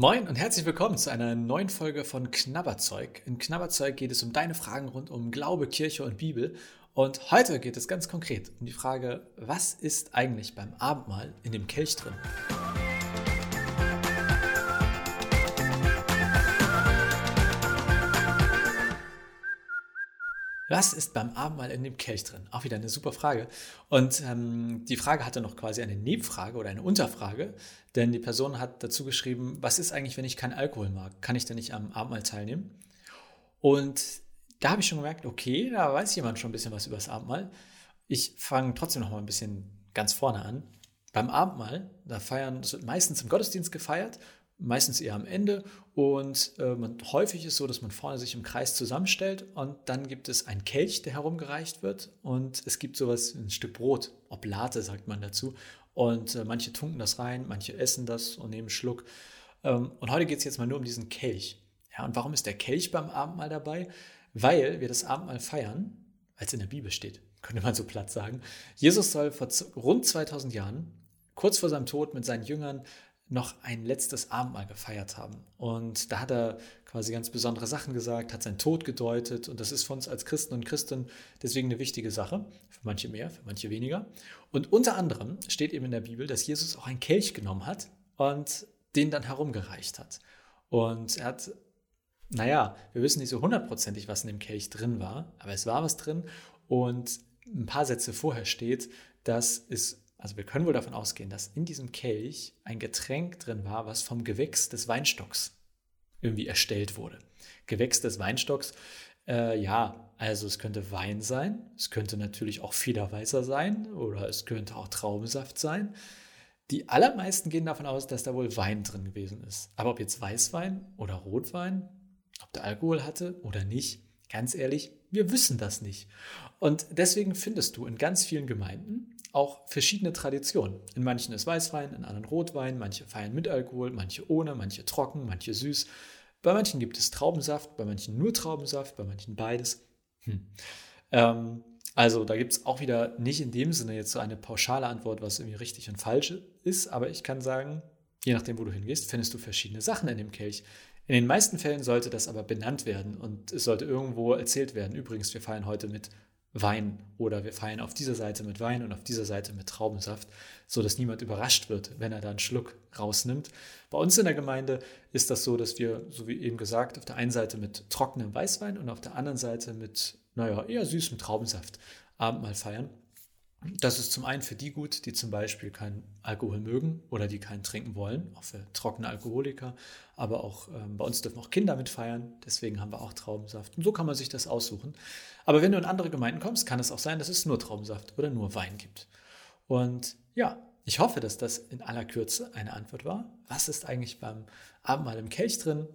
Moin und herzlich willkommen zu einer neuen Folge von Knabberzeug. In Knabberzeug geht es um deine Fragen rund um Glaube, Kirche und Bibel. Und heute geht es ganz konkret um die Frage, was ist eigentlich beim Abendmahl in dem Kelch drin? Was ist beim Abendmahl in dem Kelch drin? Auch wieder eine super Frage. Und ähm, die Frage hatte noch quasi eine Nebenfrage oder eine Unterfrage, denn die Person hat dazu geschrieben, was ist eigentlich, wenn ich keinen Alkohol mag? Kann ich denn nicht am Abendmahl teilnehmen? Und da habe ich schon gemerkt, okay, da weiß jemand schon ein bisschen was über das Abendmahl. Ich fange trotzdem noch mal ein bisschen ganz vorne an. Beim Abendmahl, da feiern, das wird meistens im Gottesdienst gefeiert meistens eher am Ende. Und äh, man, häufig ist so, dass man vorne sich im Kreis zusammenstellt und dann gibt es einen Kelch, der herumgereicht wird und es gibt sowas, ein Stück Brot, Oblate sagt man dazu. Und äh, manche tunken das rein, manche essen das und nehmen einen Schluck. Ähm, und heute geht es jetzt mal nur um diesen Kelch. Ja, und warum ist der Kelch beim Abendmahl dabei? Weil wir das Abendmahl feiern, als in der Bibel steht, könnte man so platt sagen. Jesus soll vor rund 2000 Jahren, kurz vor seinem Tod, mit seinen Jüngern noch ein letztes Abendmahl gefeiert haben. Und da hat er quasi ganz besondere Sachen gesagt, hat seinen Tod gedeutet. Und das ist für uns als Christen und Christen deswegen eine wichtige Sache. Für manche mehr, für manche weniger. Und unter anderem steht eben in der Bibel, dass Jesus auch einen Kelch genommen hat und den dann herumgereicht hat. Und er hat, naja, wir wissen nicht so hundertprozentig, was in dem Kelch drin war, aber es war was drin. Und ein paar Sätze vorher steht, dass es also wir können wohl davon ausgehen, dass in diesem Kelch ein Getränk drin war, was vom Gewächs des Weinstocks irgendwie erstellt wurde. Gewächs des Weinstocks, äh, ja, also es könnte Wein sein, es könnte natürlich auch Federweißer sein oder es könnte auch Traubensaft sein. Die allermeisten gehen davon aus, dass da wohl Wein drin gewesen ist. Aber ob jetzt Weißwein oder Rotwein, ob der Alkohol hatte oder nicht, ganz ehrlich, wir wissen das nicht. Und deswegen findest du in ganz vielen Gemeinden auch verschiedene Traditionen. In manchen ist Weißwein, in anderen Rotwein, manche feiern mit Alkohol, manche ohne, manche trocken, manche süß. Bei manchen gibt es Traubensaft, bei manchen nur Traubensaft, bei manchen beides. Hm. Ähm, also da gibt es auch wieder nicht in dem Sinne jetzt so eine pauschale Antwort, was irgendwie richtig und falsch ist, aber ich kann sagen, je nachdem, wo du hingehst, findest du verschiedene Sachen in dem Kelch. In den meisten Fällen sollte das aber benannt werden und es sollte irgendwo erzählt werden. Übrigens, wir feiern heute mit Wein oder wir feiern auf dieser Seite mit Wein und auf dieser Seite mit Traubensaft, so dass niemand überrascht wird, wenn er da einen Schluck rausnimmt. Bei uns in der Gemeinde ist das so, dass wir, so wie eben gesagt, auf der einen Seite mit trockenem Weißwein und auf der anderen Seite mit, naja, eher süßem Traubensaft Abendmahl feiern. Das ist zum einen für die gut, die zum Beispiel keinen Alkohol mögen oder die keinen trinken wollen, auch für trockene Alkoholiker. Aber auch ähm, bei uns dürfen auch Kinder mitfeiern, deswegen haben wir auch Traubensaft. Und so kann man sich das aussuchen. Aber wenn du in andere Gemeinden kommst, kann es auch sein, dass es nur Traubensaft oder nur Wein gibt. Und ja, ich hoffe, dass das in aller Kürze eine Antwort war. Was ist eigentlich beim Abendmahl im Kelch drin?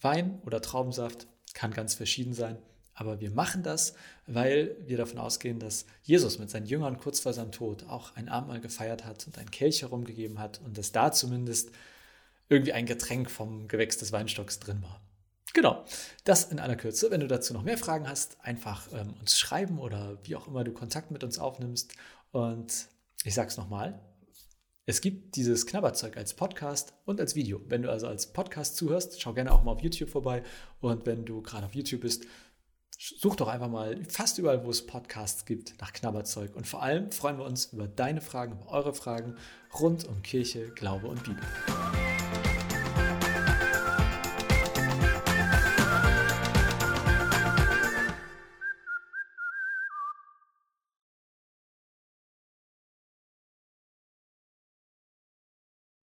Wein oder Traubensaft? Kann ganz verschieden sein. Aber wir machen das, weil wir davon ausgehen, dass Jesus mit seinen Jüngern kurz vor seinem Tod auch ein Abendmahl gefeiert hat und ein Kelch herumgegeben hat und dass da zumindest irgendwie ein Getränk vom Gewächs des Weinstocks drin war. Genau, das in aller Kürze. Wenn du dazu noch mehr Fragen hast, einfach ähm, uns schreiben oder wie auch immer du Kontakt mit uns aufnimmst. Und ich sage es nochmal, es gibt dieses Knabberzeug als Podcast und als Video. Wenn du also als Podcast zuhörst, schau gerne auch mal auf YouTube vorbei. Und wenn du gerade auf YouTube bist, Such doch einfach mal fast überall, wo es Podcasts gibt, nach Knabberzeug. Und vor allem freuen wir uns über deine Fragen, über eure Fragen rund um Kirche, Glaube und Bibel.